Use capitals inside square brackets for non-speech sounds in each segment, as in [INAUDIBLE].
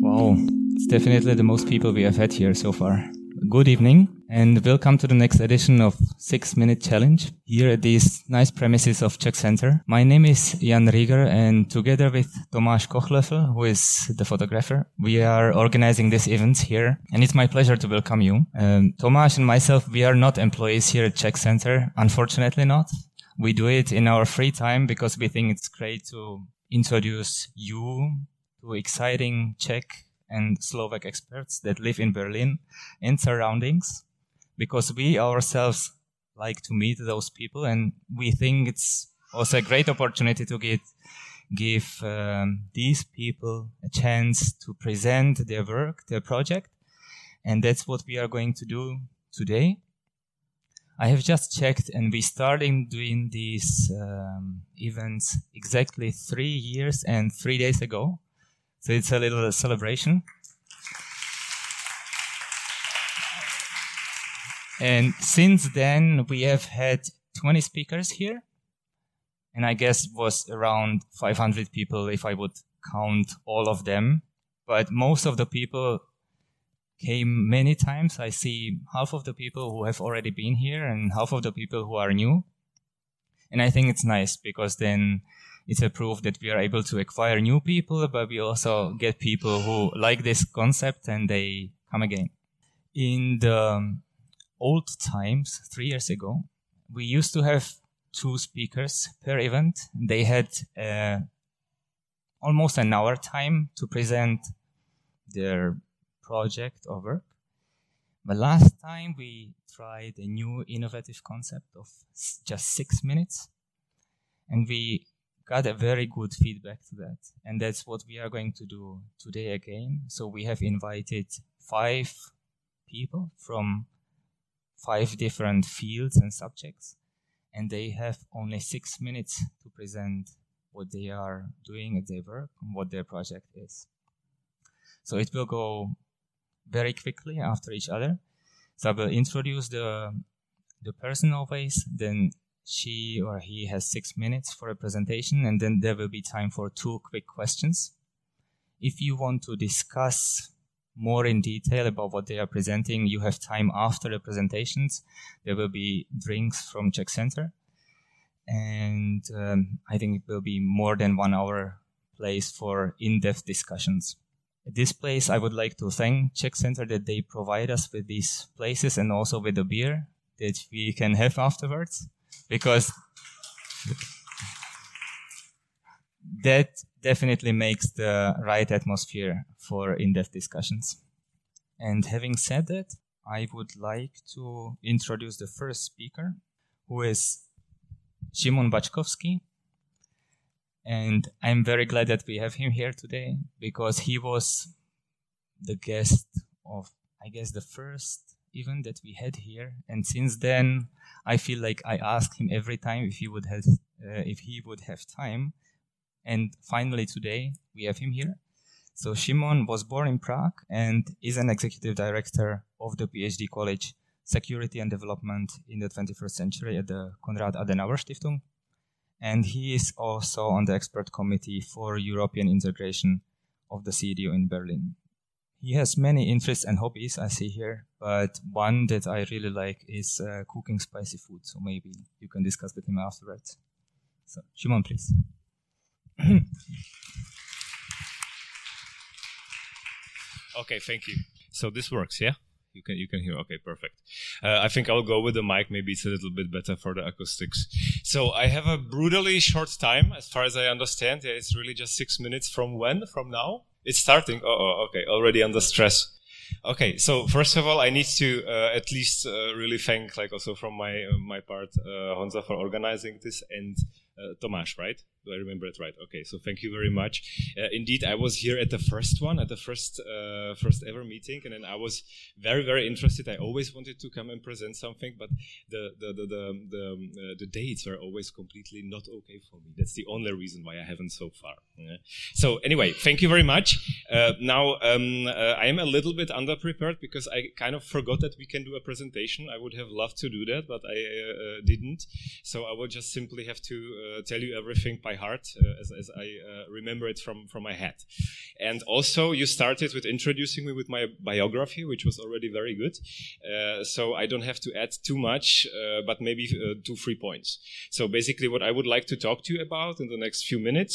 Wow, it's definitely the most people we have had here so far. Good evening and welcome to the next edition of 6 Minute Challenge here at these nice premises of Czech Center. My name is Jan Rieger and together with Tomáš Kochlöffel, who is the photographer, we are organizing this event here and it's my pleasure to welcome you. Um, Tomáš and myself, we are not employees here at Czech Center, unfortunately not. We do it in our free time because we think it's great to introduce you to exciting Czech and Slovak experts that live in Berlin and surroundings because we ourselves like to meet those people and we think it's also a great opportunity to get give um, these people a chance to present their work, their project, and that's what we are going to do today. I have just checked, and we started doing these um, events exactly three years and three days ago. So it's a little celebration. And since then, we have had 20 speakers here. And I guess it was around 500 people if I would count all of them. But most of the people came many times. I see half of the people who have already been here and half of the people who are new. And I think it's nice because then it's a proof that we are able to acquire new people, but we also get people who like this concept and they come again. In the old times, three years ago, we used to have two speakers per event. They had uh, almost an hour time to present their project or work. But last time we tried a new innovative concept of just six minutes and we got a very good feedback to that. And that's what we are going to do today again. So we have invited five people from five different fields and subjects, and they have only six minutes to present what they are doing at their work and what their project is. So it will go very quickly after each other. So I will introduce the the person always, then she or he has six minutes for a presentation, and then there will be time for two quick questions. If you want to discuss more in detail about what they are presenting, you have time after the presentations. There will be drinks from Czech Center. And um, I think it will be more than one hour place for in-depth discussions. At this place, I would like to thank Czech Center that they provide us with these places and also with the beer that we can have afterwards because that definitely makes the right atmosphere for in-depth discussions. And having said that, I would like to introduce the first speaker, who is Szymon Baczkowski. And I'm very glad that we have him here today because he was the guest of, I guess, the first event that we had here. And since then, I feel like I ask him every time if he would have, uh, if he would have time and finally, today we have him here. So Shimon was born in Prague and is an executive director of the PhD College Security and Development in the 21st Century at the Konrad Adenauer Stiftung. And he is also on the expert committee for European integration of the CDU in Berlin. He has many interests and hobbies, I see here, but one that I really like is uh, cooking spicy food. So maybe you can discuss with him afterwards. So, Szymon, please. [CLEARS THROAT] okay, thank you. So this works, yeah? You can you can hear. Okay, perfect. Uh, I think I'll go with the mic. Maybe it's a little bit better for the acoustics. So I have a brutally short time, as far as I understand. Yeah, it's really just six minutes from when? From now? It's starting. Oh, oh okay. Already under stress. Okay, so first of all, I need to uh, at least uh, really thank, like also from my uh, my part, uh, Honza for organizing this and uh, Tomáš, right? Do I remember it right? Okay, so thank you very much. Uh, indeed, I was here at the first one, at the first uh, first ever meeting, and then I was very very interested. I always wanted to come and present something, but the the the the the, um, uh, the dates are always completely not okay for me. That's the only reason why I haven't so far. Yeah. So anyway, thank you very much. Uh, now, um, uh, I am a little bit underprepared because I kind of forgot that we can do a presentation. I would have loved to do that, but I uh, didn't. So I will just simply have to tell you everything by heart uh, as, as, I uh, remember it from, from my head. And also, you started with introducing me with my biography, which was already very good. Uh, so I don't have to add too much, uh, but maybe two, three points. So basically, what I would like to talk to you about in the next few minutes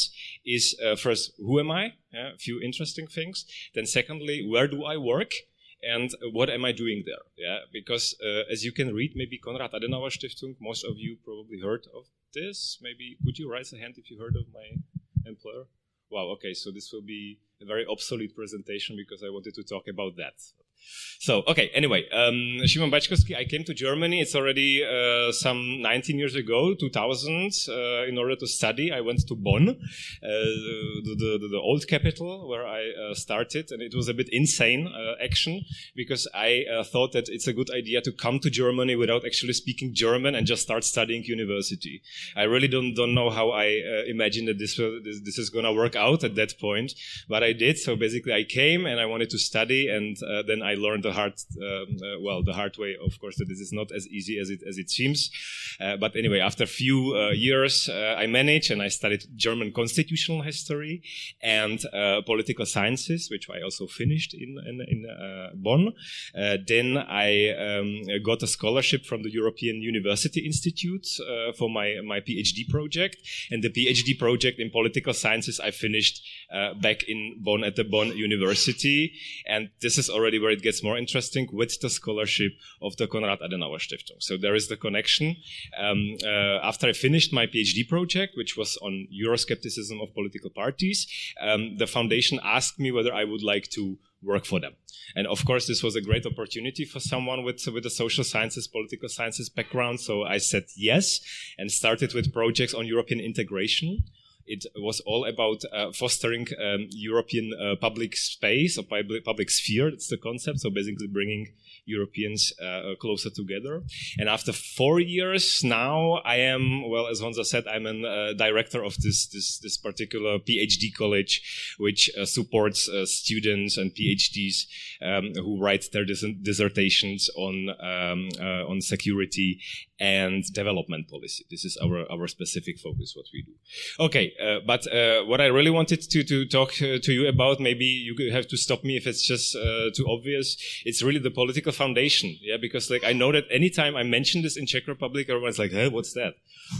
is first, who am I? Yeah, a few interesting things. Then secondly, where do I work? and what am I doing there? Yeah, because uh, as you can read, maybe Konrad Adenauer Stiftung, most of you probably heard of this. Maybe could you raise a hand if you heard of my employer? Wow, okay, so this will be a very obsolete presentation because I wanted to talk about that. So, okay, anyway, um, Baćkovski, I came to Germany. It's already uh, some 19 years ago, 2000. Uh, in order to study, I went to Bonn, uh, the, the, the, old capital where I uh, started. And it was a bit insane uh, action because I uh, thought that it's a good idea to come to Germany without actually speaking German and just start studying university. I really don't, don't know how I imagined that this, this, this is going to work out at that point, but I did. So basically, I came and I wanted to study, and then I learned the hard, um, uh, well, the hard way, of course, that this is not as easy as it as it seems. Uh, but anyway, after a few uh, years, uh, I managed and I studied German constitutional history and uh, political sciences, which I also finished in in, in Bonn. then I um, got a scholarship from the European University Institute for my my PhD project, and the PhD project in political sciences I finished back in Bonn at the Bonn University, and this is already where it gets more interesting with the scholarship of the Konrad Adenauer Stiftung. So there is the connection. Um, uh, after I finished my PhD project, which was on Euroscepticism of political parties, um, the foundation asked me whether I would like to work for them. And of course, this was a great opportunity for someone with, with a social sciences, political sciences background. So I said yes and started with projects on European integration. It was all about uh, fostering um, European uh, public space or public, public sphere. That's the concept. So basically bringing Europeans uh, closer together. And after four years now, I am, well, as Honza said, I'm a uh, director of this, this, this particular PhD college, which uh, supports uh, students and PhDs um, who write their dis dissertations on, um, on security and development policy. This is our, our specific focus, what we do. Okay, uh, but uh, what I really wanted to, to talk uh, to you about, maybe you have to stop me if it's just too obvious. It's really the political foundation. Yeah, because like I know that anytime I mention this in Czech Republic, everyone's like, "Hey, what's that?"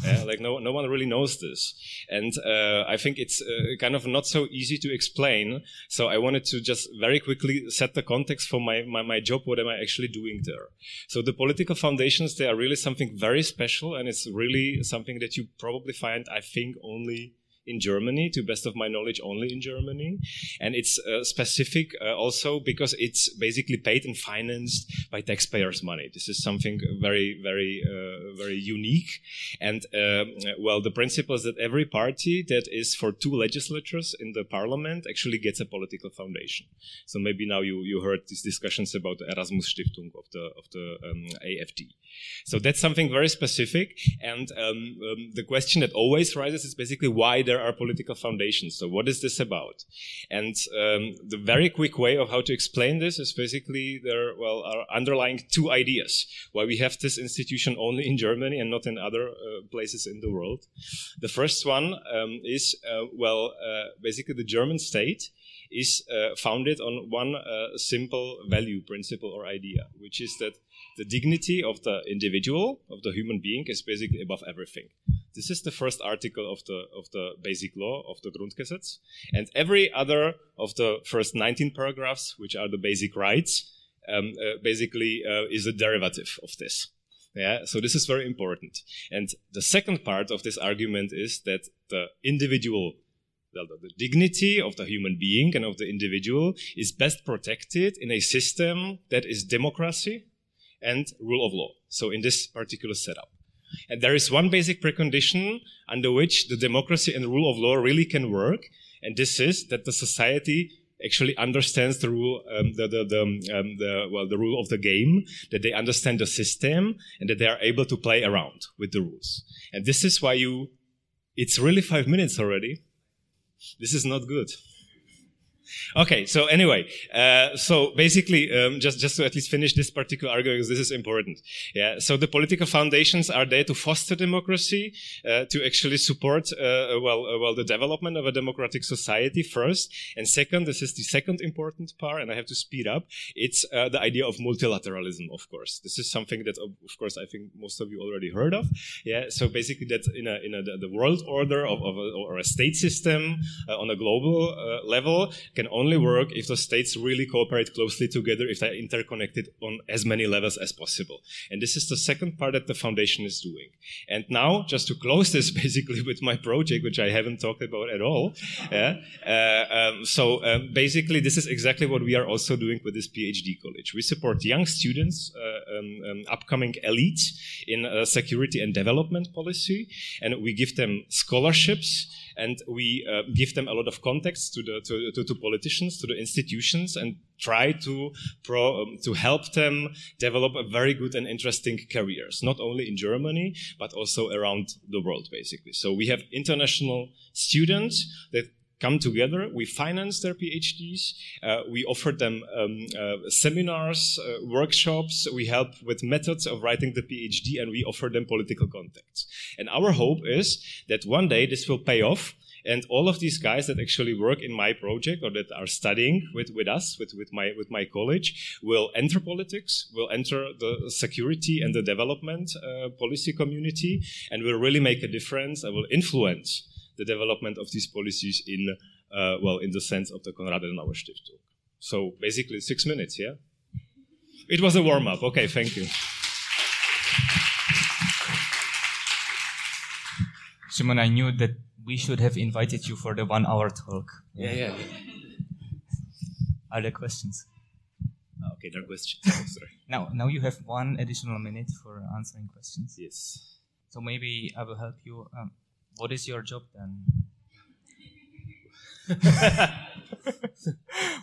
Yeah, like no no one really knows this, and uh, I think it's uh, kind of not so easy to explain. So I wanted to just very quickly set the context for my, my my job. What am I actually doing there? So the political foundations they are really something very special, and it's really something that you probably find, I think, only in Germany, to best of my knowledge, only in Germany. And it's uh, specific uh, also because it's basically paid and financed by taxpayers' money. This is something very, very, uh, very unique. And um, well, the principle is that every party that is for two legislatures in the parliament actually gets a political foundation. So maybe now you, you heard these discussions about the Erasmus Stiftung of the of the um, AFD. So that's something very specific. And um, um, the question that always rises is basically why there are political foundations. So what is this about? And um, the very quick way of how to explain this is basically there well are underlying two ideas why we have this institution only in Germany and not in other uh, places in the world. The first one um, is uh, well uh, basically the German state is uh, founded on one uh, simple value principle or idea, which is that the dignity of the individual, of the human being, is basically above everything. This is the first article of the of the basic law of the Grundgesetz, and every other of the first 19 paragraphs, which are the basic rights, um, uh, basically uh, is a derivative of this. Yeah, so this is very important. And the second part of this argument is that the individual the, the, dignity of the human being and of the individual is best protected in a system that is democracy and rule of law. So in this particular setup. And there is one basic precondition under which the democracy and rule of law really can work. And this is that the society actually understands the rule, um, the, the, the, um, the, well, the rule of the game, that they understand the system and that they are able to play around with the rules. And this is why you, it's really five minutes already. This is not good. Okay, so anyway, uh, so basically, um, just just to at least finish this particular argument, because this is important. Yeah. So the political foundations are there to foster democracy, uh, to actually support uh, well uh, well the development of a democratic society first, and second, this is the second important part, and I have to speed up. It's uh, the idea of multilateralism, of course. This is something that, of course, I think most of you already heard of. Yeah. So basically, that in a in a, the world order of, of a, or a state system uh, on a global level can only work if the states really cooperate closely together, if they're interconnected on as many levels as possible. And this is the second part that the foundation is doing. And now, just to close this [LAUGHS] basically with my project, which I haven't talked about at all. Yeah, uh, um, so um, basically, this is exactly what we are also doing with this PhD college. We support young students, uh, um, um upcoming elites in uh, security and development policy, and we give them scholarships and we uh, give them a lot of context to the to, to, to, politicians, to the institutions, and try to pro, um, to help them develop a very good and interesting careers, not only in Germany but also around the world, basically. So we have international students that come together. We finance their PhDs. Uh, we offer them um, uh, seminars, uh, workshops. We help with methods of writing the PhD, and we offer them political contacts. And our hope is that one day this will pay off. And all of these guys that actually work in my project or that are studying with, with us, with, with my with my college, will enter politics, will enter the security and the development uh, policy community, and will really make a difference and will influence the development of these policies in, uh, well, in the sense of the Konrad Adenauer Stiftung. So basically six minutes, yeah? It was a warm up. Okay, thank you. Simon, I knew that we should have invited you for the one hour talk. Yeah, yeah. yeah. Are there questions? Ah, okay, there are questions. [LAUGHS] sorry. now, now you have one additional minute for answering questions. Yes. So maybe I will help you. Um, what is your job then? [LAUGHS]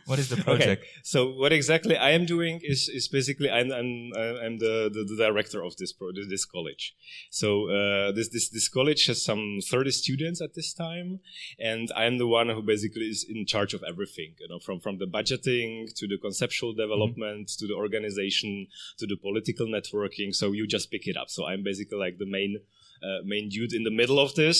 what is the project? Okay. So what exactly I am doing is, is basically I'm, I'm, I'm the, the, the director of this pro, this college. So uh, this, this this college has some 30 students at this time, and I'm the one who basically is in charge of everything. You know, from from the budgeting to the conceptual development mm-hmm. to the organization to the political networking. So you just pick it up. So I'm basically like the main main dude in the middle of this,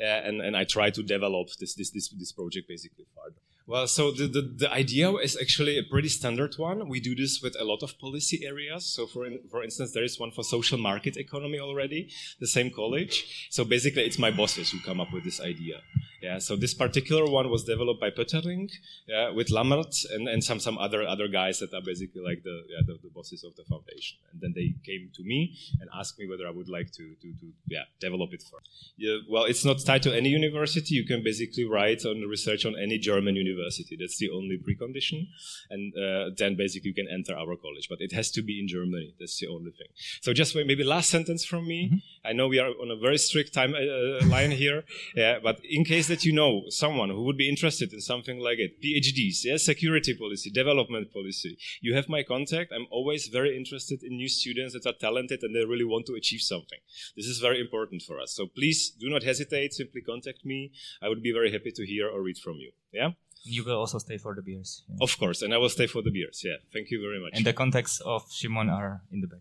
uh, and and I try to develop this this this this project basically further. Well, so the, the, the, idea is actually a pretty standard one. We do this with a lot of policy areas. So for, in, for instance, there is one for social market economy already, the same college. So basically it's my bosses who come up with this idea. Yeah, so this particular one was developed by Pöttering, yeah, with Lammert and, and some, some other, other guys that are basically like the, yeah, the, the, bosses of the foundation. And then they came to me and asked me whether I would like to, to, to yeah, develop it for. Yeah, well, it's not tied to any university. You can basically write on research on any German university. That's the only precondition. And uh, then basically you can enter our college. But it has to be in Germany. That's the only thing. So just maybe last sentence from me. Mm-hmm. I know we are on a very strict time uh, line here. [LAUGHS] Yeah, but in case that you know someone who would be interested in something like it, PhDs, yeah, security policy, development policy, you have my contact. I'm always very interested in new students that are talented and they really want to achieve something. This is very important for us. So please do not hesitate. Simply contact me. I would be very happy to hear or read from you. Yeah. You will also stay for the beers. Yeah. Of course, and I will stay for the beers. Yeah. Thank you very much. And the contacts of Shimon are in the back.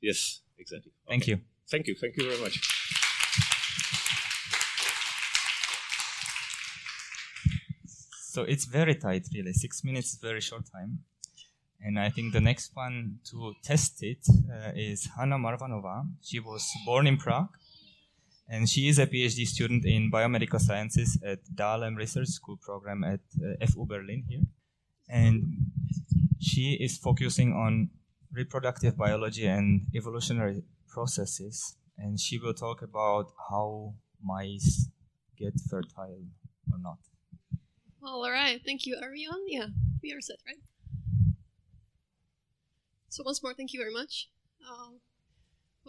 Yes, exactly. Thank you. Thank you. Thank you very much. So it's very tight, really. Six minutes is very short time. And I think the next one to test it uh, is Hanna Marvanova. She was born in Prague, and she is a PhD student in biomedical sciences at Dahlem Research School program at uh, FU Berlin here. And she is focusing on reproductive biology and evolutionary processes. And she will talk about how mice get fertile or not. All right. Thank you, Arion. Yeah, we are set, right? So once more, thank you very much. Um,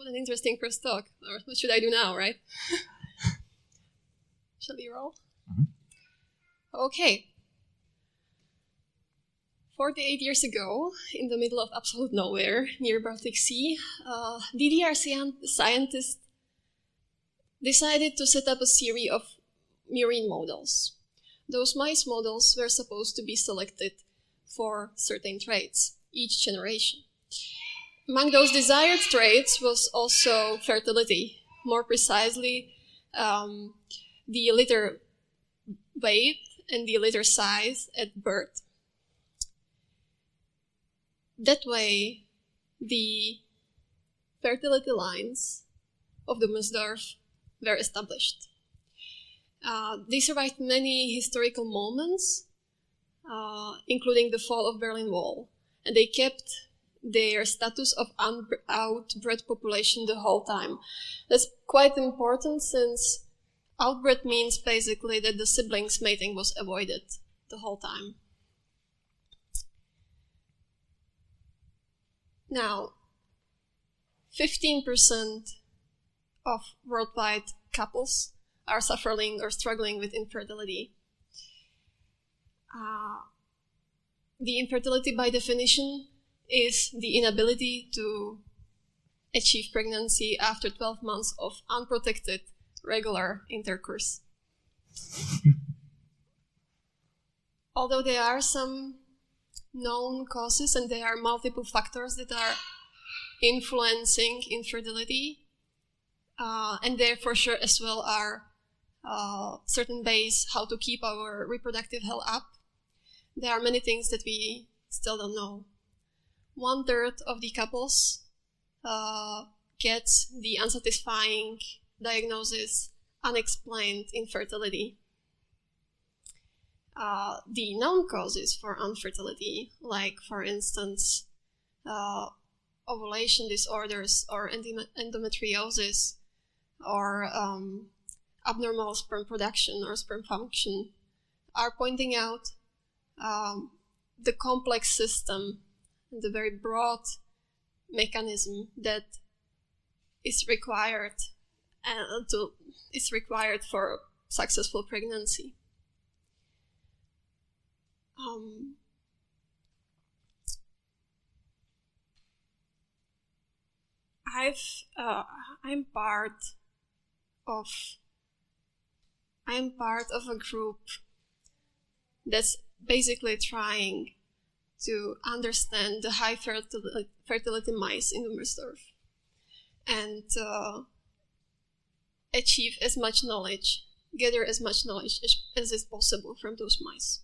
what an interesting first talk. Or what should I do now, right? [LAUGHS] Shall we roll? Mm-hmm. Okay. 48 years ago, in the middle of absolute nowhere near Baltic Sea, uh, DDR scientists decided to set up a series of murine models those mice models were supposed to be selected for certain traits each generation. Among those desired traits was also fertility, more precisely, um, the litter weight and the litter size at birth. That way, the fertility lines of Dummerstorf were established. Uh, they survived many historical moments, uh, including the fall of Berlin Wall, and they kept their status of outbred population the whole time. That's quite important since outbred means basically that the siblings mating was avoided the whole time. Now, 15% of worldwide couples are suffering or struggling with infertility. Uh, the infertility, by definition, is the inability to achieve pregnancy after 12 months of unprotected regular intercourse. [LAUGHS] Although there are some known causes and there are multiple factors that are influencing infertility, uh, and there for sure as well are uh, certain ways how to keep our reproductive health up. There are many things that we still don't know. One third of the couples uh, gets the unsatisfying diagnosis unexplained infertility. Uh, the known causes for infertility, like for instance, uh, ovulation disorders or endometriosis or um, abnormal sperm production or sperm function, are pointing out um, the complex system, the very broad mechanism that is required and to, is required for successful pregnancy. Um, I've uh, I'm part of I'm part of a group that's basically trying to understand the high fertility, mice in Dummerstorf and uh, achieve as much knowledge, gather as much knowledge as, as is possible from those mice.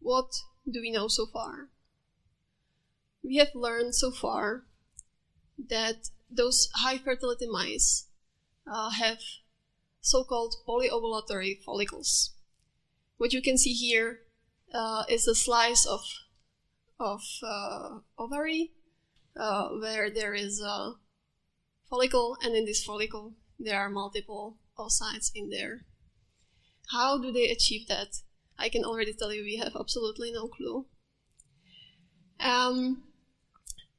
What do we know so far? We have learned so far that those high fertility mice uh, have so-called polyovulatory follicles. What you can see here uh, is a slice of of uh, ovary uh, where there is a follicle, and in this follicle there are multiple oocytes in there. How do they achieve that? I can already tell you we have absolutely no clue. Um,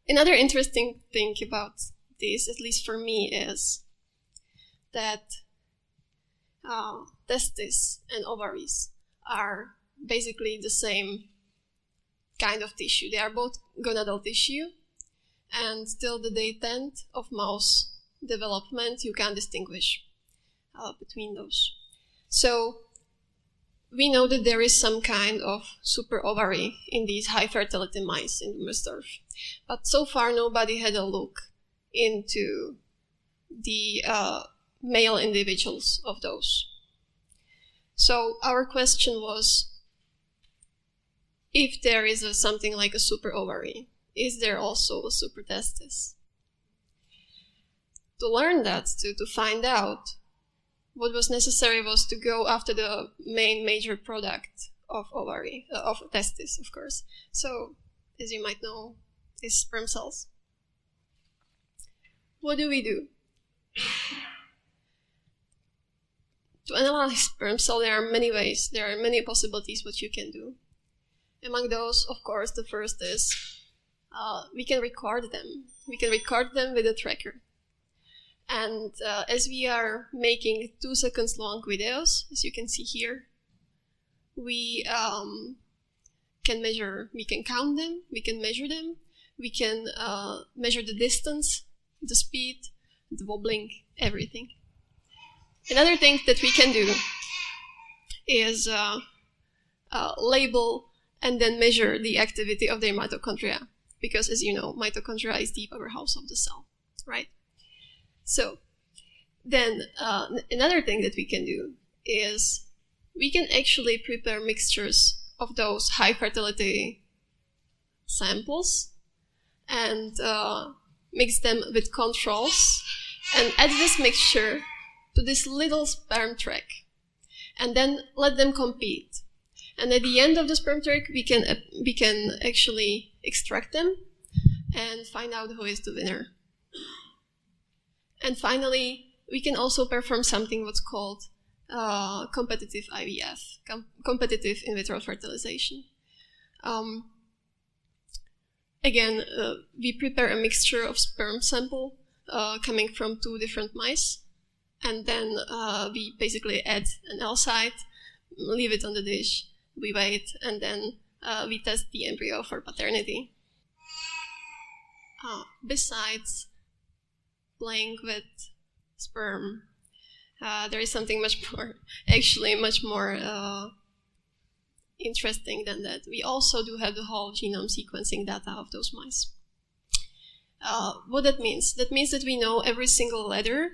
another interesting thing about this, at least for me, is that uh, testes and ovaries are basically the same kind of tissue. They are both gonadal tissue, and till the day 10 of mouse development, you can distinguish uh, between those. So we know that there is some kind of super ovary in these high fertility mice in Dummerstorf. But so far, nobody had a look into the uh, male individuals of those. So our question was, if there is a, something like a super ovary, is there also a super testis? To learn that, to, to find out, what was necessary was to go after the main major product of ovary, uh, of testis, of course. So, as you might know, is sperm cells. What do we do? to analyze sperm cell, there are many ways, there are many possibilities what you can do. Among those, of course, the first is uh, we can record them. We can record them with a tracker. And uh, as we are making two seconds long videos, as you can see here, we um, can measure, we can count them, we can measure them, we can uh, measure the distance, the speed, the wobbling, everything. Another thing that we can do is uh, uh, label and then measure the activity of their mitochondria. Because as you know, mitochondria is the powerhouse of the cell, right? So then uh, another thing that we can do is we can actually prepare mixtures of those high fertility samples and uh, mix them with controls and add this mixture to this little sperm track and then let them compete. And at the end of the sperm track, we can, uh, we can actually extract them and find out who is the winner. And finally, we can also perform something what's called uh, competitive IVF, com- competitive in vitro fertilization. Um, again, uh, we prepare a mixture of sperm sample uh, coming from two different mice, and then uh, we basically add an oocyte, leave it on the dish, we wait, and then uh, we test the embryo for paternity. Uh, besides playing with sperm, uh, there is something much more, [LAUGHS] actually, much more interesting than that. We also do have the whole genome sequencing data of those mice. Uh, what that means? That means that we know every single letter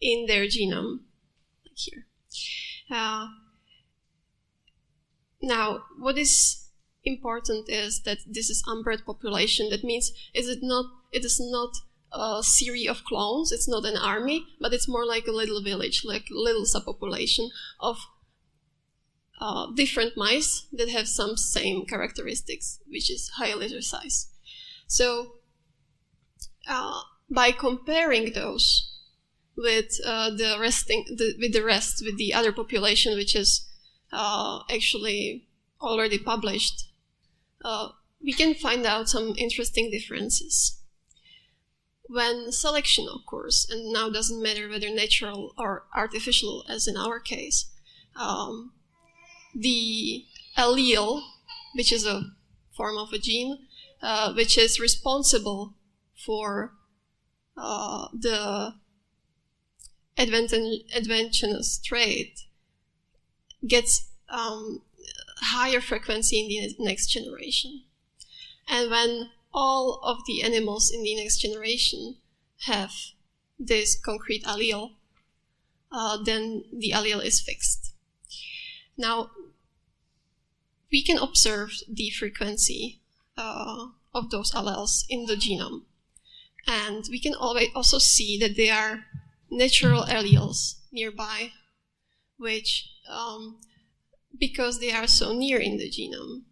in their genome, like here. Now, what is important is that this is outbred population. That means is it not? It is not a series of clones. It's not an army, but it's more like a little village, like little subpopulation of uh, different mice that have some same characteristics, which is high litter size. So uh, by comparing those with uh, the resting the, with the rest with the other population, which is uh, actually already published, uh, we can find out some interesting differences. When selection occurs, and now doesn't matter whether natural or artificial, as in our case, um, the allele, which is a form of a gene, uh, which is responsible for uh, the advantageous trait, gets um, higher frequency in the next generation. And when all of the animals in the next generation have this concrete allele, uh, then the allele is fixed. Now, we can observe the frequency uh, of those alleles in the genome. And we can also see that there are natural alleles nearby, which, um, because they are so near in the genome,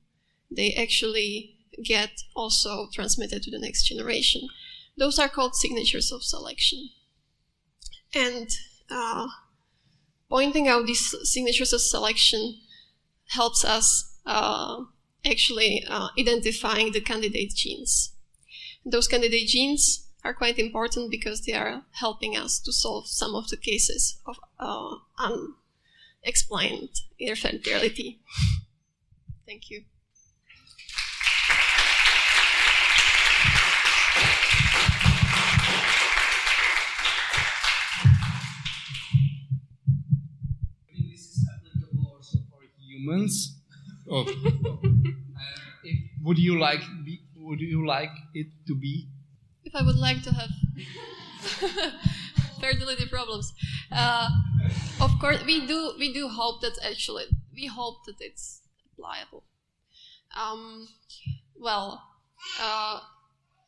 they actually get also transmitted to the next generation. Those are called signatures of selection. And uh, pointing out these signatures of selection helps us uh, actually uh, identifying the candidate genes. Those candidate genes are quite important because they are helping us to solve some of the cases of uh, unexplained infertility. Thank you. humans. [LAUGHS] Oh. uh, would you like be, would you like it to be? If I would like to have [LAUGHS] fertility problems, uh, of course we do we do hope that actually we hope that it's pliable. Um, well, uh,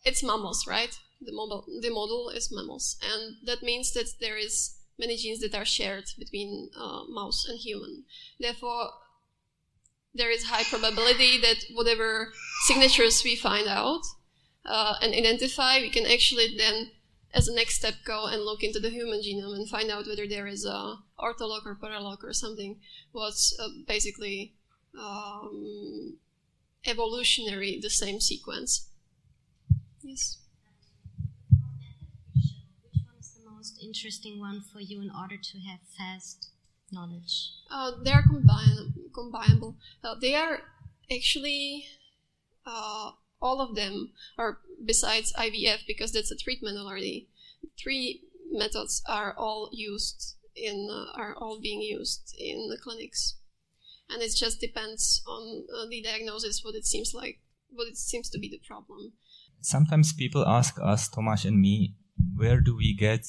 it's mammals, right? The model the model is mammals, and that means that there is many genes that are shared between uh, mouse and human. Therefore, there is high probability that whatever signatures we find out uh, and identify, we can actually then, as a next step, go and look into the human genome and find out whether there is a ortholog or paralog or something what's uh, basically um, evolutionary the same sequence. Yes. Which one is the most interesting one for you in order to have fast knowledge? Uh, they are combine- combinable. Uh, they are actually uh, all of them are besides IVF because that's a treatment already. Three methods are all used in uh, are all being used in the clinics, and it just depends on uh, the diagnosis what it seems like, what it seems to be the problem. Sometimes people ask us, Tomáš and me, where do we get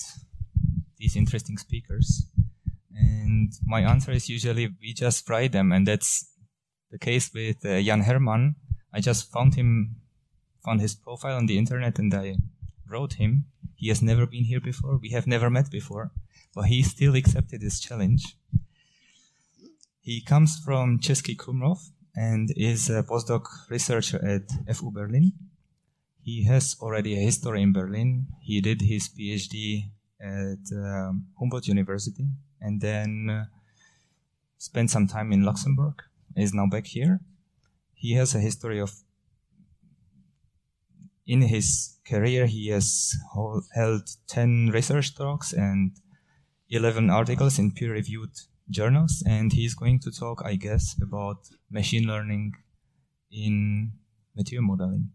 these interesting speakers? And my answer is usually we just try them, and that's the case with uh, Jan Herman. I just found him, found his profile on the internet, and I wrote him. He has never been here before. We have never met before, but he still accepted this challenge. He comes from Český Krumlov and is a postdoc researcher at FU Berlin. He has already a history in Berlin. He did his PhD at um, Humboldt University and then uh, spent some time in Luxembourg. Is now back here. He has a history of. In his career, he has hol- held 10 research talks and 11 articles in peer reviewed journals, and he's going to talk, I guess, about machine learning in material modeling.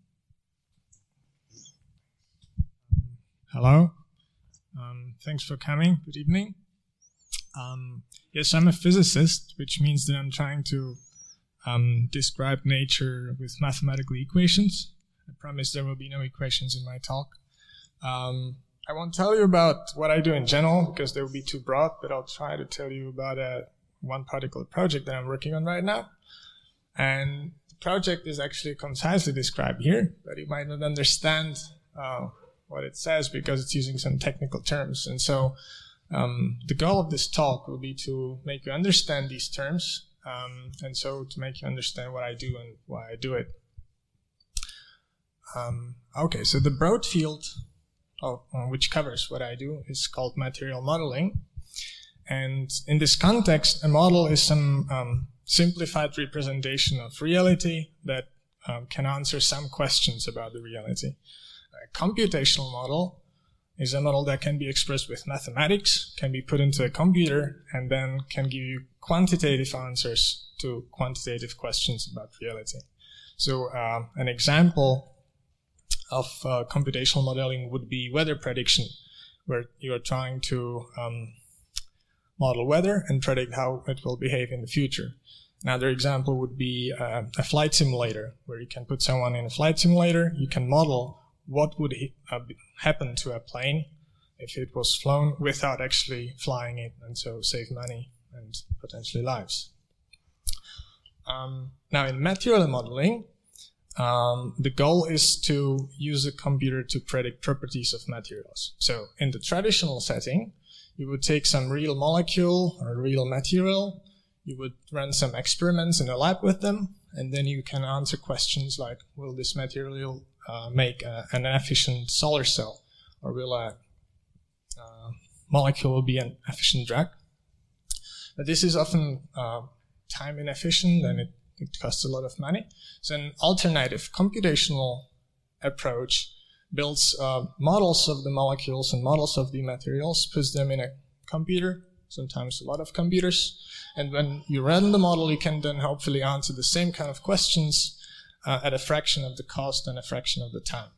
Hello. Um, thanks for coming. Good evening. Um, yes, I'm a physicist, which means that I'm trying to um, describe nature with mathematical equations. I promise there will be no equations in my talk. Um, I won't tell you about what I do in general because they will be too broad, but I'll try to tell you about uh, one particular project that I'm working on right now. And the project is actually concisely described here, but you might not understand uh, what it says because it's using some technical terms. And so um, the goal of this talk will be to make you understand these terms, um, and so to make you understand what I do and why I do it. Um, okay, so the broad field, of, uh, which covers what I do, is called material modeling. And in this context, a model is some um, simplified representation of reality that um, can answer some questions about the reality. A computational model is a model that can be expressed with mathematics, can be put into a computer, and then can give you quantitative answers to quantitative questions about reality. So uh, an example of uh, computational modeling would be weather prediction, where you are trying to um, model weather and predict how it will behave in the future. Another example would be uh, a flight simulator, where you can put someone in a flight simulator, you can model what would uh, happen to a plane if it was flown without actually flying it, and so save money and potentially lives. Um, now, in material modeling, um, the goal is to use a computer to predict properties of materials. So, in the traditional setting, you would take some real molecule or real material, you would run some experiments in a lab with them, and then you can answer questions like, will this material uh, make a, an efficient solar cell, or will a uh, molecule be an efficient drug? But this is often uh, time inefficient and it, it costs a lot of money. So an alternative computational approach builds uh, models of the molecules and models of the materials, puts them in a computer, sometimes a lot of computers, and when you run the model, you can then hopefully answer the same kind of questions uh, at a fraction of the cost and a fraction of the time.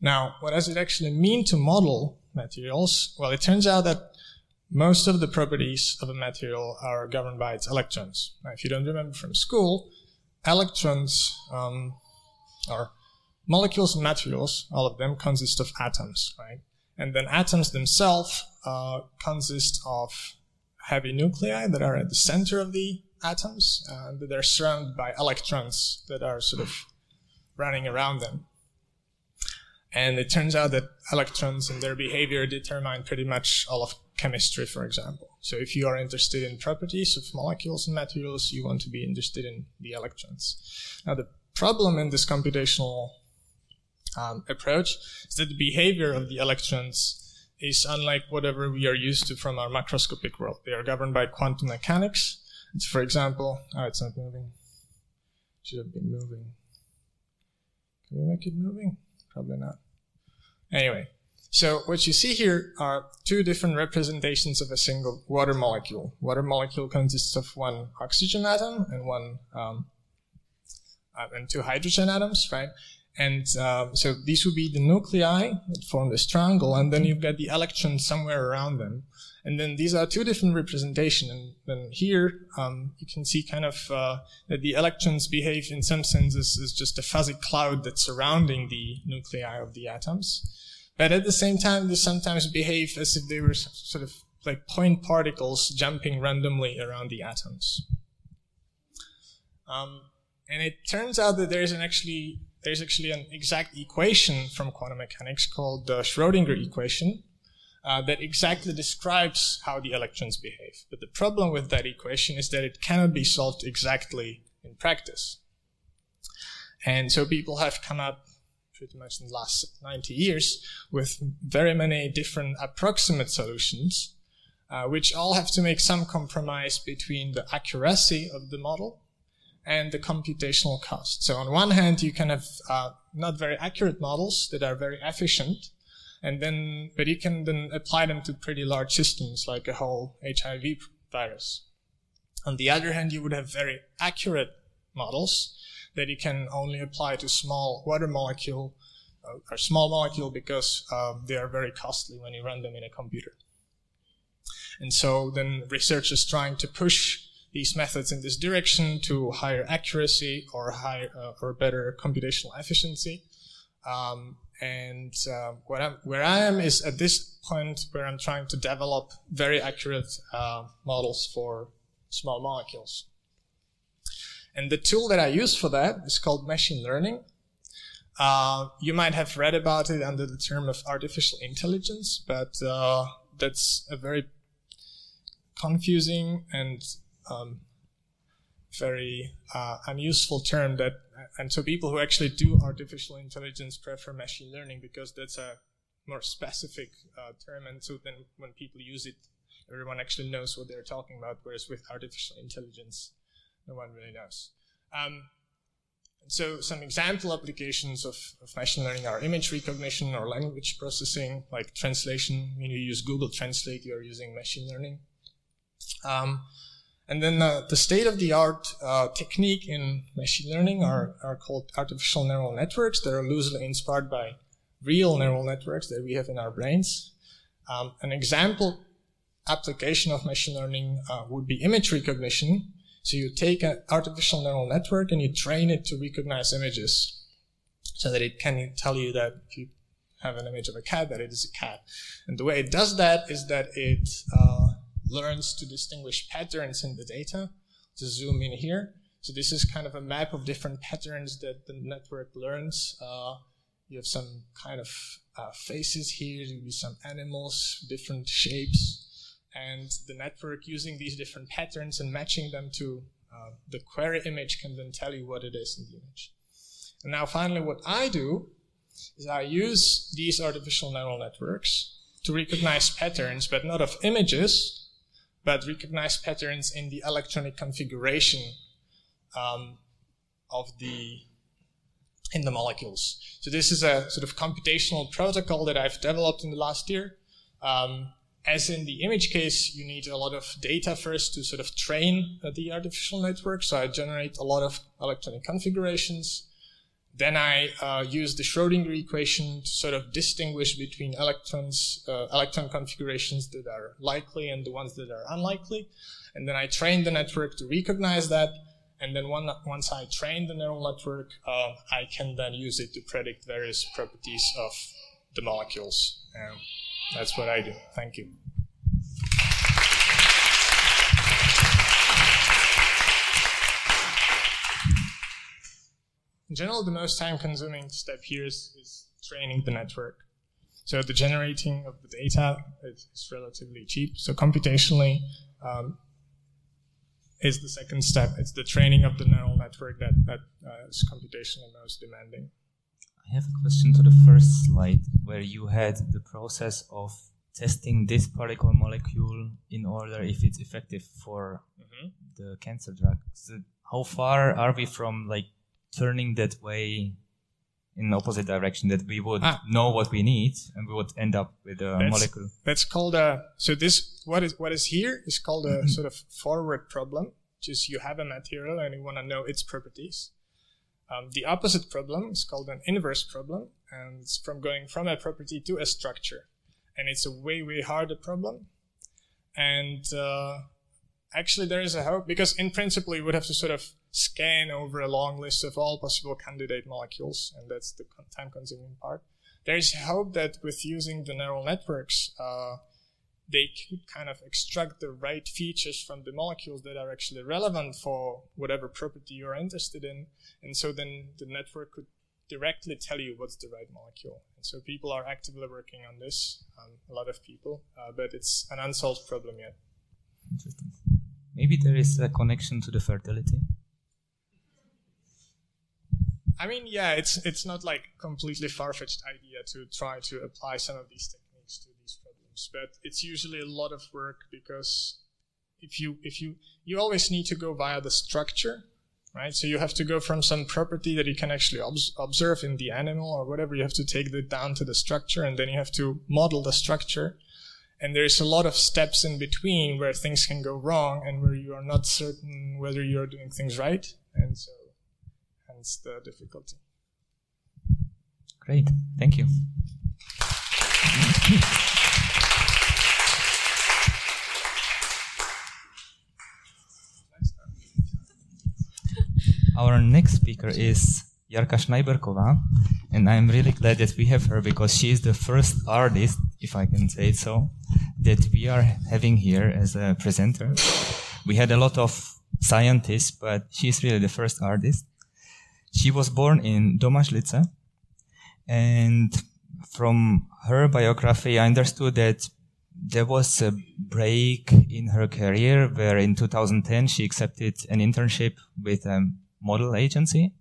Now, what does it actually mean to model materials? Well, it turns out that most of the properties of a material are governed by its electrons. Now, if you don't remember from school, electrons um, are molecules and materials, all of them consist of atoms, right? And then atoms themselves uh, consist of heavy nuclei that are at the center of the atoms uh, that are surrounded by electrons that are sort of running around them. And it turns out that electrons and their behavior determine pretty much all of chemistry, for example. So if you are interested in properties of molecules and materials, you want to be interested in the electrons. Now, the problem in this computational um, approach is that the behavior of the electrons is unlike whatever we are used to from our macroscopic world. They are governed by quantum mechanics, it's, for example, oh, it's not moving. Should have been moving. Can we make it moving? Probably not. Anyway, so what you see here are two different representations of a single water molecule. Water molecule consists of one oxygen atom and one um, uh, and two hydrogen atoms, right? And um, so these would be the nuclei that form this triangle, and then you've got the electrons somewhere around them. And then these are two different representations. And then here um, you can see kind of uh, that the electrons behave in some senses as just a fuzzy cloud that's surrounding the nuclei of the atoms. But at the same time, they sometimes behave as if they were sort of like point particles jumping randomly around the atoms. Um, and it turns out that there's an actually there's actually an exact equation from quantum mechanics called the Schrodinger equation uh, that exactly describes how the electrons behave. But the problem with that equation is that it cannot be solved exactly in practice. And so people have come up pretty much in the last 90 years with very many different approximate solutions, uh, which all have to make some compromise between the accuracy of the model and the computational cost. So on one hand, you can have uh, not very accurate models that are very efficient, and then but you can then apply them to pretty large systems like a whole HIV virus. On the other hand, you would have very accurate models that it can only apply to small water molecule uh, or small molecule because um, they are very costly when you run them in a computer. And so then researchers trying to push these methods in this direction to higher accuracy or higher uh, or better computational efficiency. Um, and uh, what I'm, where I am is at this point where I'm trying to develop very accurate uh, models for small molecules. And the tool that I use for that is called machine learning. Uh, you might have read about it under the term of artificial intelligence, but uh, that's a very confusing and um, very uh, unuseful term that and so people who actually do artificial intelligence prefer machine learning because that's a more specific uh, term and so then when people use it everyone actually knows what they're talking about whereas with artificial intelligence no one really knows um, so some example applications of, of, machine learning are image recognition or language processing like translation when you use google translate you're using machine learning um, and then uh, the state of the art uh, technique in machine learning are, are called artificial neural networks that are loosely inspired by real neural networks that we have in our brains. Um, an example application of machine learning uh, would be image recognition. So you take an artificial neural network and you train it to recognize images so that it can tell you that if you have an image of a cat, that it is a cat. And the way it does that is that it uh, learns to distinguish patterns in the data. To zoom in here. So this is kind of a map of different patterns that the network learns. Uh, you have some kind of uh, faces here, will be some animals, different shapes, and the network using these different patterns and matching them to uh, the query image can then tell you what it is in the image. And now finally what I do is I use these artificial neural networks to recognize patterns, but not of images, but recognize patterns in the electronic configuration um, of the in the molecules. So this is a sort of computational protocol that I've developed in the last year. Um, as in the image case, you need a lot of data first to sort of train the artificial network. So I generate a lot of electronic configurations. Then I uh, use the Schrodinger equation to sort of distinguish between electrons, uh, electron configurations that are likely and the ones that are unlikely. And then I train the network to recognize that. And then one, once I train the neural network, uh, I can then use it to predict various properties of the molecules. And that's what I do. Thank you. In general, the most time consuming step here is, is training the network. So the generating of the data is, is relatively cheap. So computationally, um, is the second step. It's the training of the neural network that, that uh, is computationally most demanding. I have a question to the first slide where you had the process of testing this particle molecule in order if it's effective for mm-hmm. the cancer drug. So how far are we from like turning that way in opposite direction that we would ah. know what we need and we would end up with a that's, molecule. That's called a, so this, what is, what is here is called a mm-hmm. sort of forward problem, which is you have a material and you want to know its properties. Um, the opposite problem is called an inverse problem, and it's from going from a property to a structure. And it's a way, way harder problem. And uh, actually, there is a hope because, in principle, you would have to sort of scan over a long list of all possible candidate molecules, and that's the time consuming part. There is hope that with using the neural networks, uh, they could kind of extract the right features from the molecules that are actually relevant for whatever property you're interested in. And so then the network could directly tell you what's the right molecule. And so people are actively working on this, um, a lot of people, uh, but it's an unsolved problem yet. Interesting. Maybe there is a connection to the fertility. I mean, yeah, it's it's not like completely far fetched idea to try to apply some of these to but it's usually a lot of work because if you if you you always need to go via the structure, right? So you have to go from some property that you can actually obs- observe in the animal or whatever. You have to take it down to the structure, and then you have to model the structure. And there's a lot of steps in between where things can go wrong and where you are not certain whether you're doing things right. And so hence the difficulty. Great, thank you. Our next speaker is Jarka Schneiberkova, and I'm really glad that we have her because she is the first artist, if I can say so, that we are having here as a presenter. We had a lot of scientists, but she's really the first artist. She was born in Domažlice, and from her biography, I understood that there was a break in her career where in 2010 she accepted an internship with a model agency.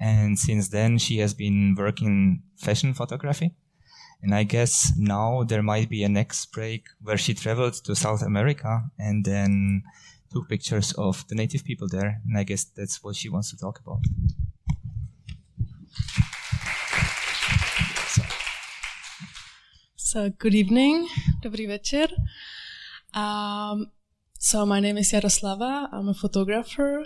And since then she has been working in fashion photography. And I guess now there might be a next break where she traveled to South America and then took pictures of the native people there. And I guess that's what she wants to talk about. So. So, good evening, dobrý večer. Um, so, my name is Jaroslava. I'm a photographer,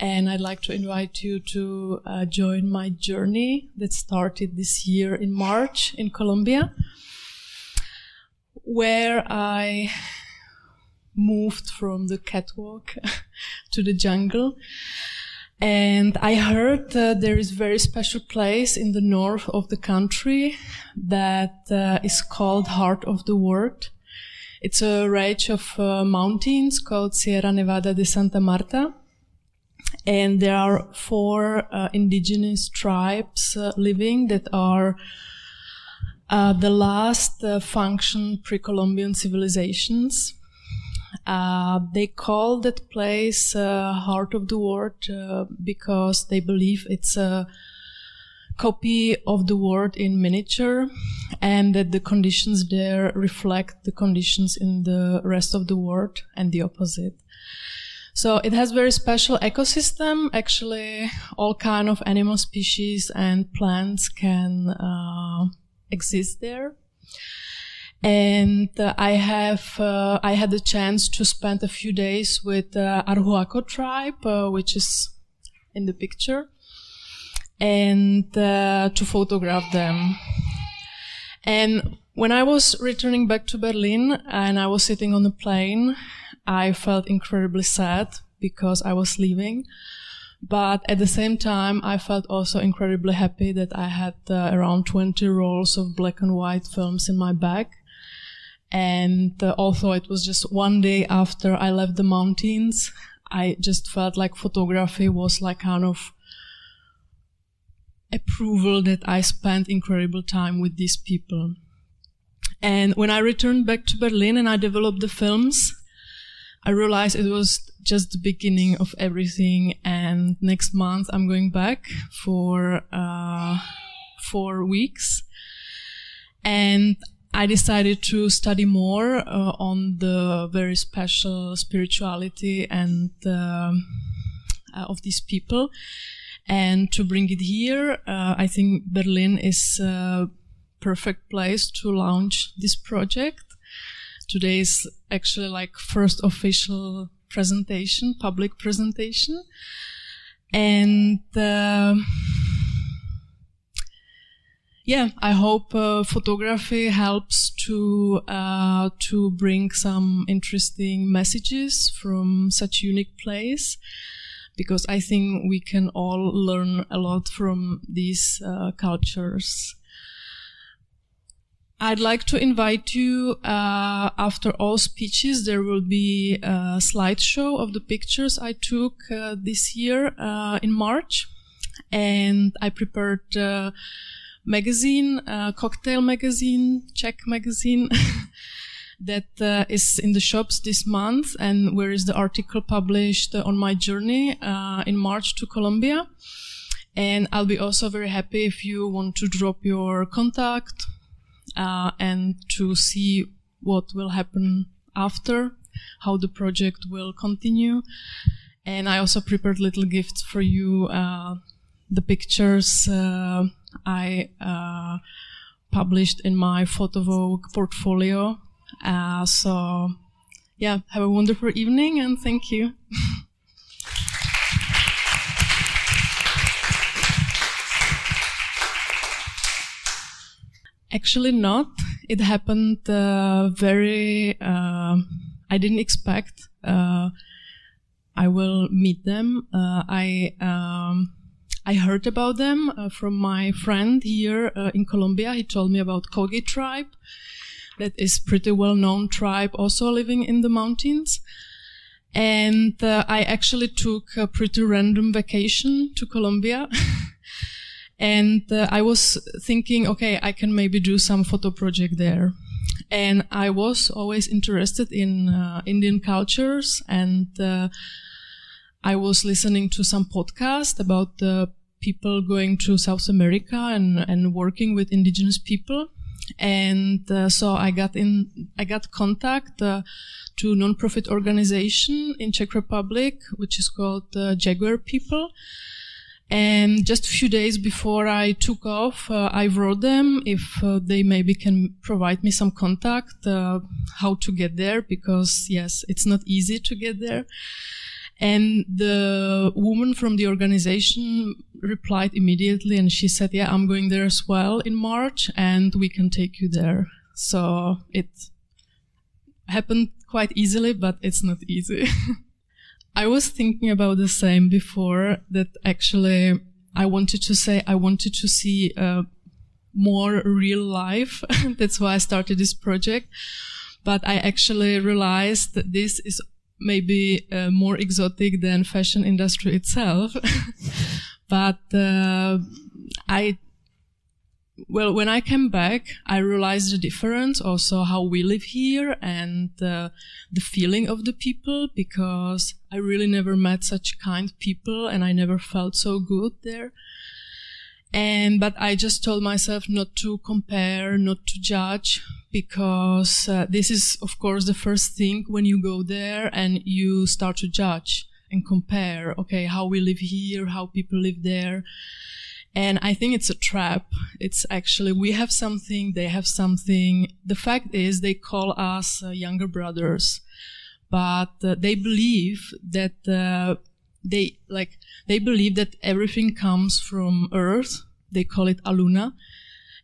and I'd like to invite you to uh, join my journey that started this year in March in Colombia, where I moved from the catwalk [LAUGHS] to the jungle. And I heard uh, there is a very special place in the north of the country that uh, is called Heart of the World. It's a range of uh, mountains called Sierra Nevada de Santa Marta. And there are four uh, indigenous tribes uh, living that are uh, the last function pre-Columbian civilizations. Uh, they call that place uh, Heart of the World uh, because they believe it's a copy of the world in miniature and that the conditions there reflect the conditions in the rest of the world and the opposite. So it has very special ecosystem. Actually, all kind of animal species and plants can uh, exist there and uh, I have uh, I had the chance to spend a few days with uh, Arhuaco tribe, uh, which is in the picture, and uh, to photograph them. And when I was returning back to Berlin and I was sitting on the plane, I felt incredibly sad because I was leaving. But at the same time, I felt also incredibly happy that I had uh, around 20 rolls of black and white films in my bag and uh, also, it was just one day after I left the mountains. I just felt like photography was like kind of approval that I spent incredible time with these people. And when I returned back to Berlin and I developed the films, I realized it was just the beginning of everything. And next month I'm going back for uh, four weeks. And I decided to study more uh, on the very special spirituality and uh, uh, of these people, and to bring it here. Uh, I think Berlin is a perfect place to launch this project. Today is actually like first official presentation, public presentation. and uh, yeah, I hope uh, photography helps to uh, to bring some interesting messages from such unique place, because I think we can all learn a lot from these uh, cultures. I'd like to invite you, uh, after all speeches, there will be a slideshow of the pictures I took uh, this year uh, in March. And I prepared a magazine, a Koktejl magazine, Czech magazine, [LAUGHS] that uh, is in the shops this month and where is the article published on my journey uh, in March to Colombia. And I'll be also very happy if you want to drop your contact uh, and to see what will happen after, how the project will continue. And I also prepared little gifts for you. Uh, the pictures uh, I uh, published in my Photovogue portfolio. Uh, so, yeah, have a wonderful evening and thank you. [LAUGHS] Actually, not. It happened uh, very. Uh, I didn't expect. Uh, I will meet them. Uh, I um, I heard about them uh, from my friend here uh, in Colombia. He told me about Kogi tribe. That is pretty well known tribe, also living in the mountains. And I actually took a pretty random vacation to Colombia. [LAUGHS] And uh, I was thinking, okay, I can maybe do some photo project there. And I was always interested in uh, Indian cultures and uh, I was listening to some podcast about the people going to South America and, and working with indigenous people. And uh, so I got in, I got contact uh, to non-profit organization in Czech Republic, which is called uh, Jaguar People and just a few days before I took off, uh, I wrote them if uh, they maybe can provide me some contact, uh, how to get there, because yes, it's not easy to get there. And the woman from the organization replied immediately and she said, yeah, I'm going there as well in March and we can take you there. So it happened quite easily, but it's not easy. [LAUGHS] I was thinking about the same before that actually I wanted to say I wanted to see uh, more real life. [LAUGHS] That's why I started this project. But I actually realized that this is maybe uh, more exotic than fashion industry itself. [LAUGHS] but uh, I well, when I came back, I realized the difference, also how we live here and uh, the feeling of the people, because I really never met such kind people and I never felt so good there. And, but I just told myself not to compare, not to judge, because uh, this is, of course, the first thing when you go there and you start to judge and compare, okay, how we live here, how people live there. And I think it's a trap. It's actually, we have something, they have something. The fact is, they call us uh, younger brothers, but uh, they believe that, uh, they, like, they believe that everything comes from Earth. They call it Aluna.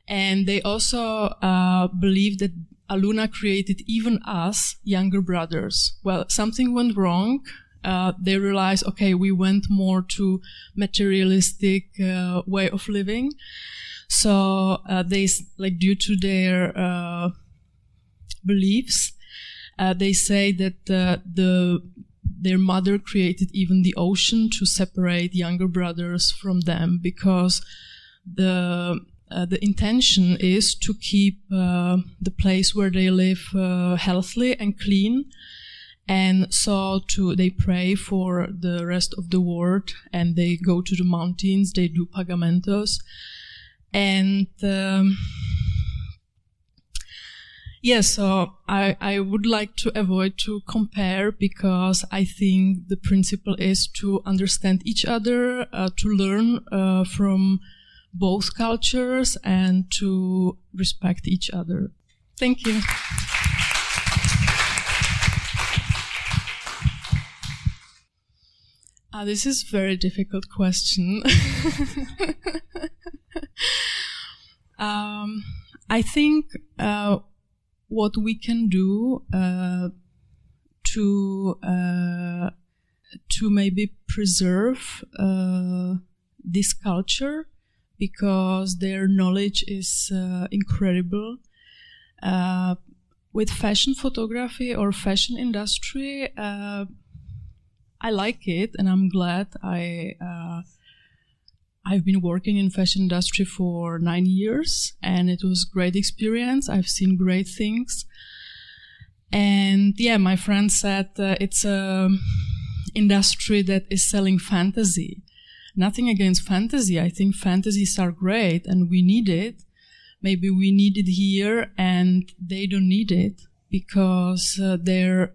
And they also, uh, believe that Aluna created even us, younger brothers. Well, something went wrong uh, they realize, okay, we went more to materialistic uh, way of living. So uh, they like due to their uh, beliefs, uh, they say that the their mother created even the ocean to separate younger brothers from them because the the intention is to keep the place where they live healthy and clean and so to they pray for the rest of the world and they go to the mountains they do pagamentos. And um, yes yeah, so I, I would like to avoid to compare because i think the principle is to understand each other uh, to learn uh, from both cultures and to respect each other. Thank you Uh, this is very difficult question. [LAUGHS] um, I think uh, what we can do uh, to uh, to maybe preserve uh, this culture because their knowledge is uh, incredible. with fashion photography or fashion industry, I like it, and I'm glad I uh, I've been working in fashion industry for nine years, and it was great experience. I've seen great things, and yeah, my friend said uh, it's a industry that is selling fantasy. Nothing against fantasy. I think fantasies are great, and we need it. Maybe we need it here, and they don't need it because uh, they're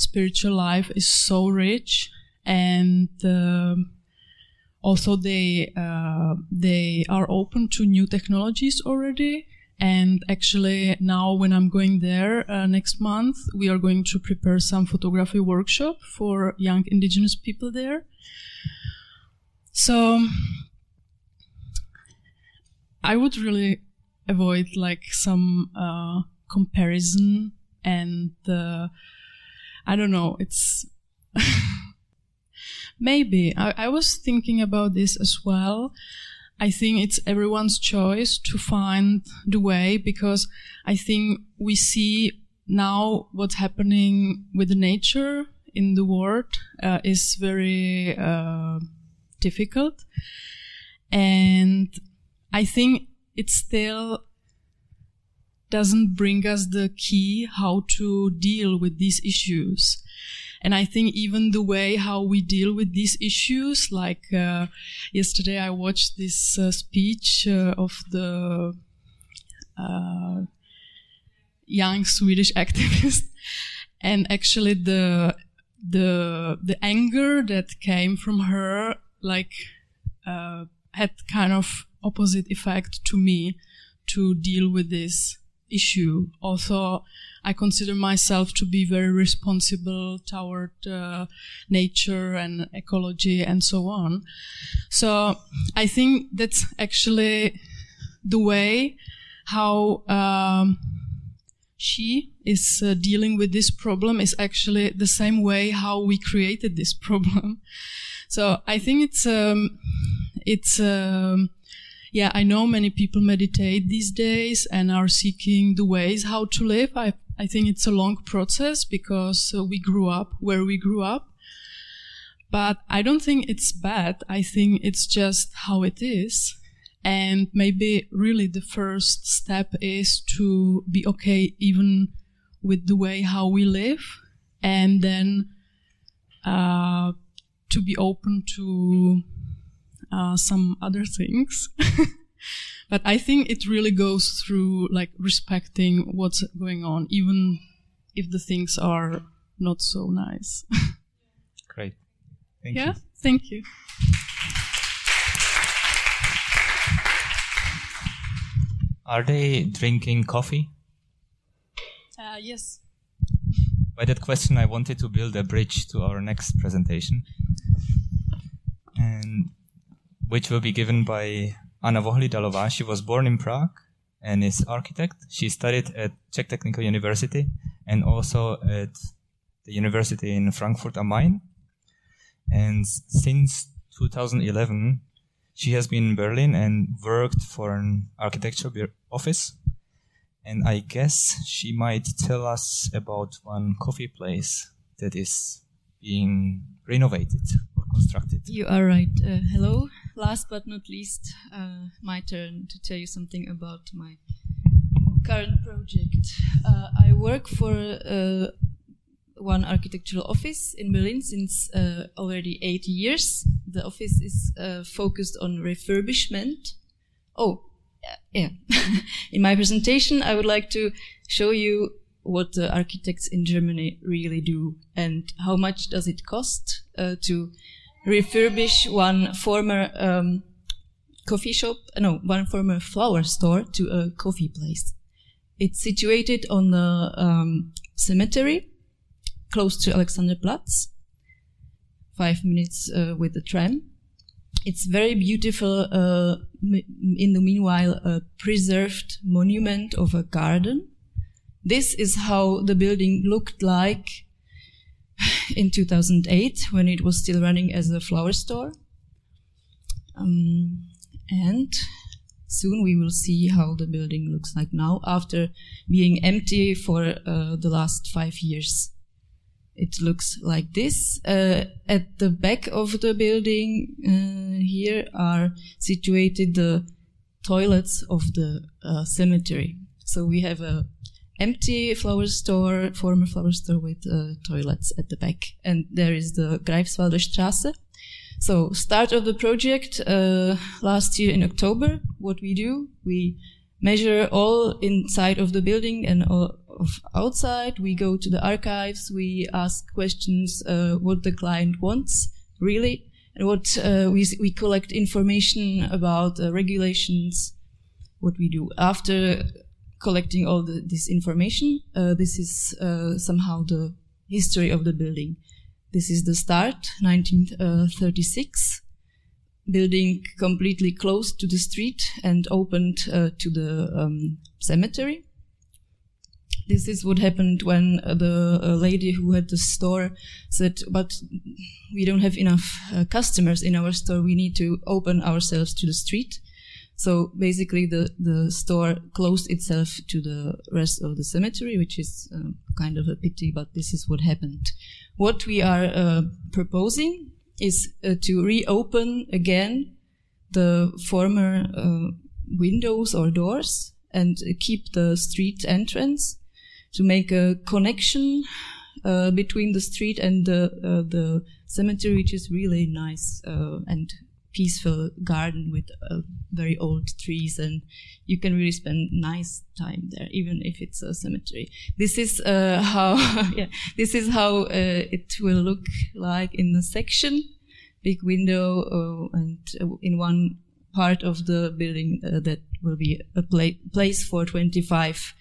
spiritual life is so rich and uh, also they uh, they are open to new technologies already. And actually now when i'm going there uh, next month we are going to prepare some photography workshop for young indigenous people there. So i would really avoid like some uh, comparison and I don't know. It's [LAUGHS] maybe I, I was thinking about this as well. I think it's everyone's choice to find the way because I think we see now what's happening with nature in the world uh, is very uh, difficult. And I think it's still doesn't bring us the key how to deal with these issues. And I think even the way how we deal with these issues, like uh, yesterday I watched this uh, speech uh, of the uh, young Swedish [LAUGHS] activist, and actually the the the anger that came from her, like, uh, had kind of opposite effect to me to deal with this issue. Also, I consider myself to be very responsible toward uh, nature and ecology and so on. So I think that's actually the way how um, she is uh, dealing with this problem is actually the same way how we created this [LAUGHS] problem. So I think it's um, it's um, yeah, I know many people meditate these days and are seeking the ways how to live. I, I think it's a long process because uh, we grew up where we grew up. But I don't think it's bad. I think it's just how it is. And maybe really the first step is to be okay even with the way how we live and then uh, to be open to uh, some other things. [LAUGHS] but I think it really goes through like respecting what's going on, even if the things are not so nice. [LAUGHS] Great. Thank yeah? you. Thank you. Are they drinking coffee? Uh, yes. By that question, I wanted to build a bridge to our next presentation. Which will be given by Anna Vohlidalová. She was born in Prague and is architect. She studied at Czech Technical University and also at the university in Frankfurt am Main. And since 2011, she has been in Berlin and worked for an architecture office. And I guess she might tell us about one coffee place that is being renovated constructed. You are right. Uh, hello, last but not least, uh, my turn to tell you something about my current project. Uh, I work for uh, one architectural office in Berlin since uh, already eight years. The office is uh, focused on refurbishment. Oh, yeah. [LAUGHS] in my presentation, I would like to show you what the architects in Germany really do and how much does it cost uh, to refurbish one former um, coffee shop, no, one former flower store to a coffee place. It's situated on the um, cemetery close to Alexanderplatz, five minutes uh, with the tram. It's very beautiful. Uh, in the meanwhile, a preserved monument of a garden. This is how the building looked like in 2008 when it was still running as a flower store. Um, and soon we will see how the building looks like now after being empty for uh, the last five years. It looks like this. Uh, at the back of the building uh, here are situated the toilets of the uh, cemetery. So we have a empty flower store, former flower store with uh, toilets at the back. And there is the Greifswalder Straße. So start of the project uh, last year in October. What we do, we measure all inside of the building and all of outside. We go to the archives. We ask questions uh, what the client wants really, and what uh, we we collect information about regulations. What we do after collecting all the, this information. Uh, this is uh, somehow the history of the building. This is the start, 1936. Building completely closed to the street and opened uh, to the um, cemetery. This is what happened when the lady who had the store said, "But we don't have enough uh, customers in our store. We need to open ourselves to the street." So basically, the, the store closed itself to the rest of the cemetery, which is uh, kind of a pity, but this is what happened. What we are uh, proposing is uh, to reopen again the former uh, windows or doors and keep the street entrance to make a connection uh, between the street and the uh, the cemetery, which is really nice and peaceful garden with uh, very old trees and you can really spend nice time there even if it's a cemetery this is uh, [LAUGHS] how yeah this is how uh, it will look like in the section big window uh, and uh, in one part of the building uh, that will be a pla- place for 25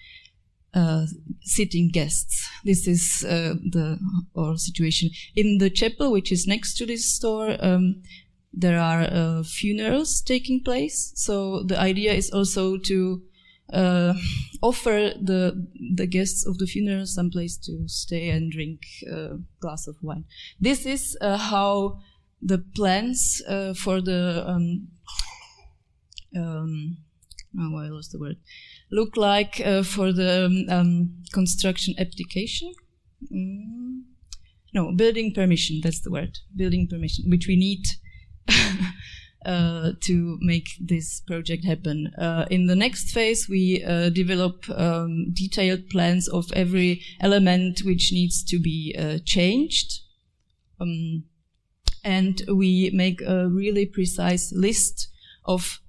sitting guests. This is the or situation in the chapel, which is next to this store. Um, there are uh, funerals taking place. So the idea is also to uh, offer the the guests of the funeral some place to stay and drink a glass of wine. This is uh, how the plans uh, for the um, um, oh, I lost the word look like uh, for the um, um, construction application. Mm. No, building permission. That's the word. Building permission, which we need [LAUGHS] uh, to make this project happen. Uh, in the next phase, we uh, develop um, detailed plans of every element which needs to be uh, changed. Um, and we make a really precise list of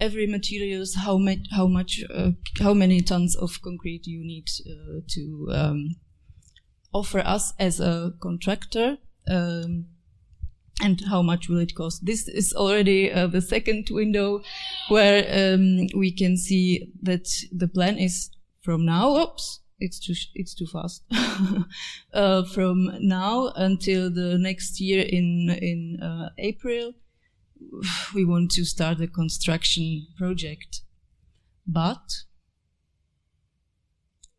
every materials, how, how much, uh, how many tons of concrete you need uh, to um, offer us as a contractor. Um, and how much will it cost? This is already uh, the second window where um, we can see that the plan is from now. Oops, it's too it's too fast. [LAUGHS] uh, from now until the next year in in uh, April, [SIGHS] we want to start the construction project, but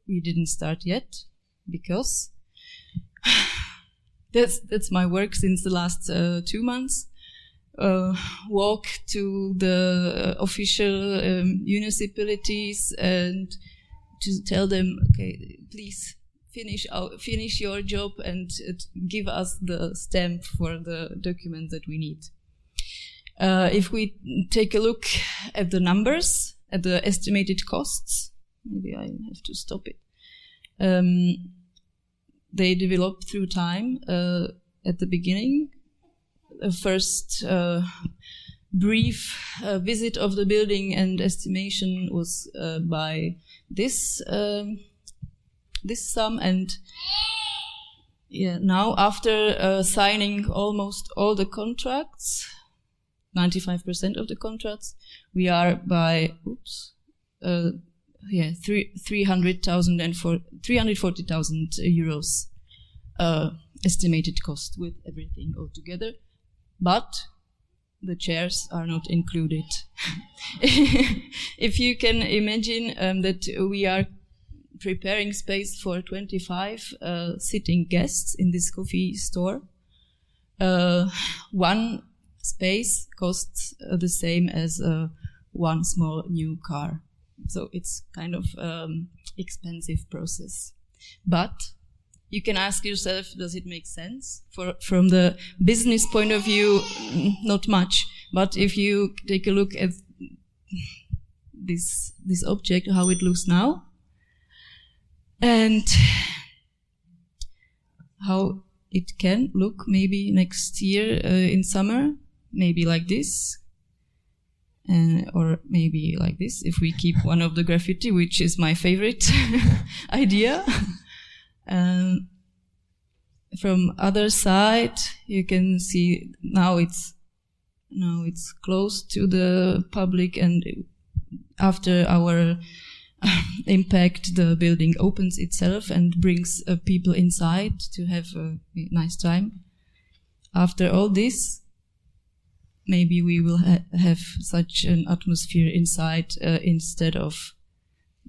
we didn't start yet because [SIGHS] that's that's my work since the last uh, two months. Uh, walk to the official um, municipalities and to tell them, okay, please finish our, finish your job and give us the stamp for the document that we need. Uh, if we take a look at the numbers, at the estimated costs, maybe I have to stop it. Um, they develop through time. Uh, at the beginning, a first uh, brief uh, visit of the building and estimation was uh, by this um, this sum, and yeah, now after uh, signing almost all the contracts, 95% of the contracts, we are by oops. Yeah, three, 300,000 and for 340,000 euros uh, estimated cost with everything all together. But the chairs are not included. [LAUGHS] if you can imagine um, that we are preparing space for 25 uh, sitting guests in this coffee store, uh, one space costs uh, the same as uh, one small new car. So it's kind of um, expensive process. But you can ask yourself, does it make sense? For, from the business point of view, not much. But if you take a look at this, this object, how it looks now, and how it can look maybe next year uh, in summer, maybe like this, uh, or maybe like this if we keep one of the graffiti, which is my favorite [LAUGHS] idea. Um, from other side, you can see now it's now it's close to the public, and after our [LAUGHS] impact, the building opens itself and brings uh, people inside to have a nice time. After all this, maybe we will ha have such an atmosphere inside uh, instead of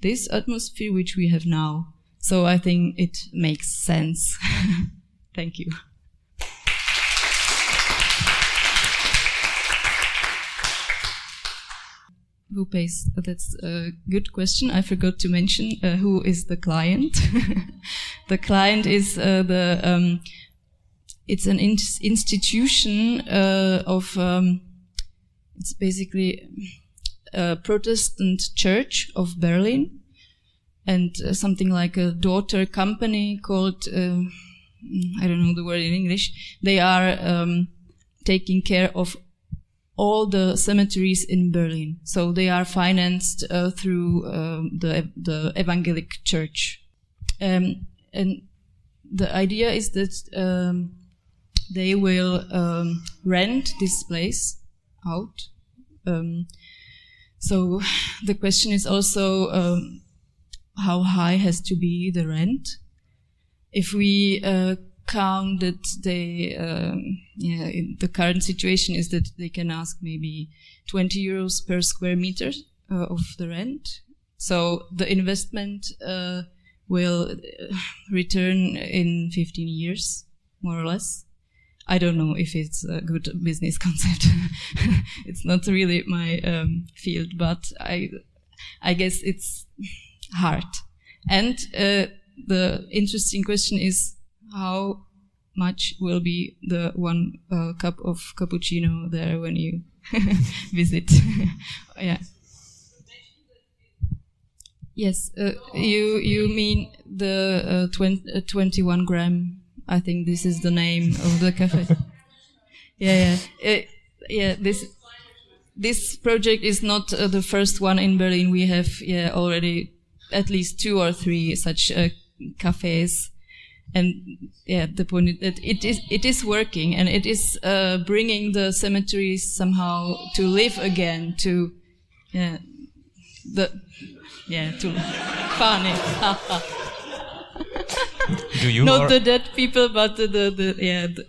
this atmosphere which we have now. So I think it makes sense. [LAUGHS] Thank you. Who pays? That's a good question. I forgot to mention uh, who is the client. [LAUGHS] the client is uh, the um, it's an in institution uh, of um, it's basically a Protestant church of Berlin and uh, something like a daughter company called uh, I don't know the word in English. They are um, taking care of all the cemeteries in Berlin. So they are financed uh, through um, the the evangelic church, um, and the idea is that um, they will um, rent this place out. Um, so the question is also um, how high has to be the rent? If we uh, count that they, um, yeah, the current situation is that they can ask maybe 20 euros per square meter uh, of the rent. So the investment uh, will uh, return in 15 years, more or less. I don't know if it's a good business [LAUGHS] concept. it's not really my um, field, but I, I guess it's hard. And uh, the interesting question is how much will be the one uh, cup of cappuccino there when you [LAUGHS] visit? [LAUGHS] yeah. Yes, uh, you you mean the uh, 20, uh, 21 gram I think this is the name of the cafe. [LAUGHS] yeah, yeah, it, yeah. This this project is not uh, the first one in Berlin. We have yeah already at least two or three such uh, cafes, and yeah, the point is that it is it is working and it is uh, bringing the cemeteries somehow to live again. To yeah, the yeah to [LAUGHS] funny. [LAUGHS] Do you not the dead people, but the, the, yeah the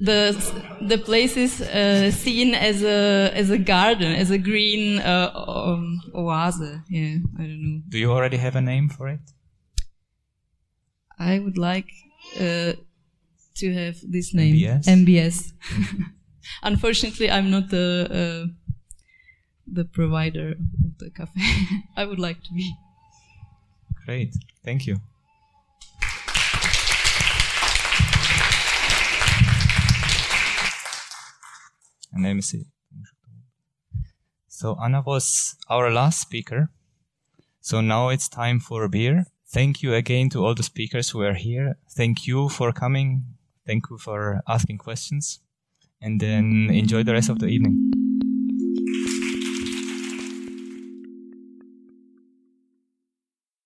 the, the place is uh, seen as a as a garden, as a green uh, um, oase. Yeah, I don't know. Do you already have a name for it? I would like uh, to have this name MBS? MBS. [LAUGHS] Unfortunately, I'm not the uh, the provider of the cafe. [LAUGHS] I would like to be. Great. Thank you. And let me see. So Anna was our last speaker. So now it's time for a beer. Thank you again to all the speakers who are here. Thank you for coming. Thank you for asking questions. And then enjoy the rest of the evening.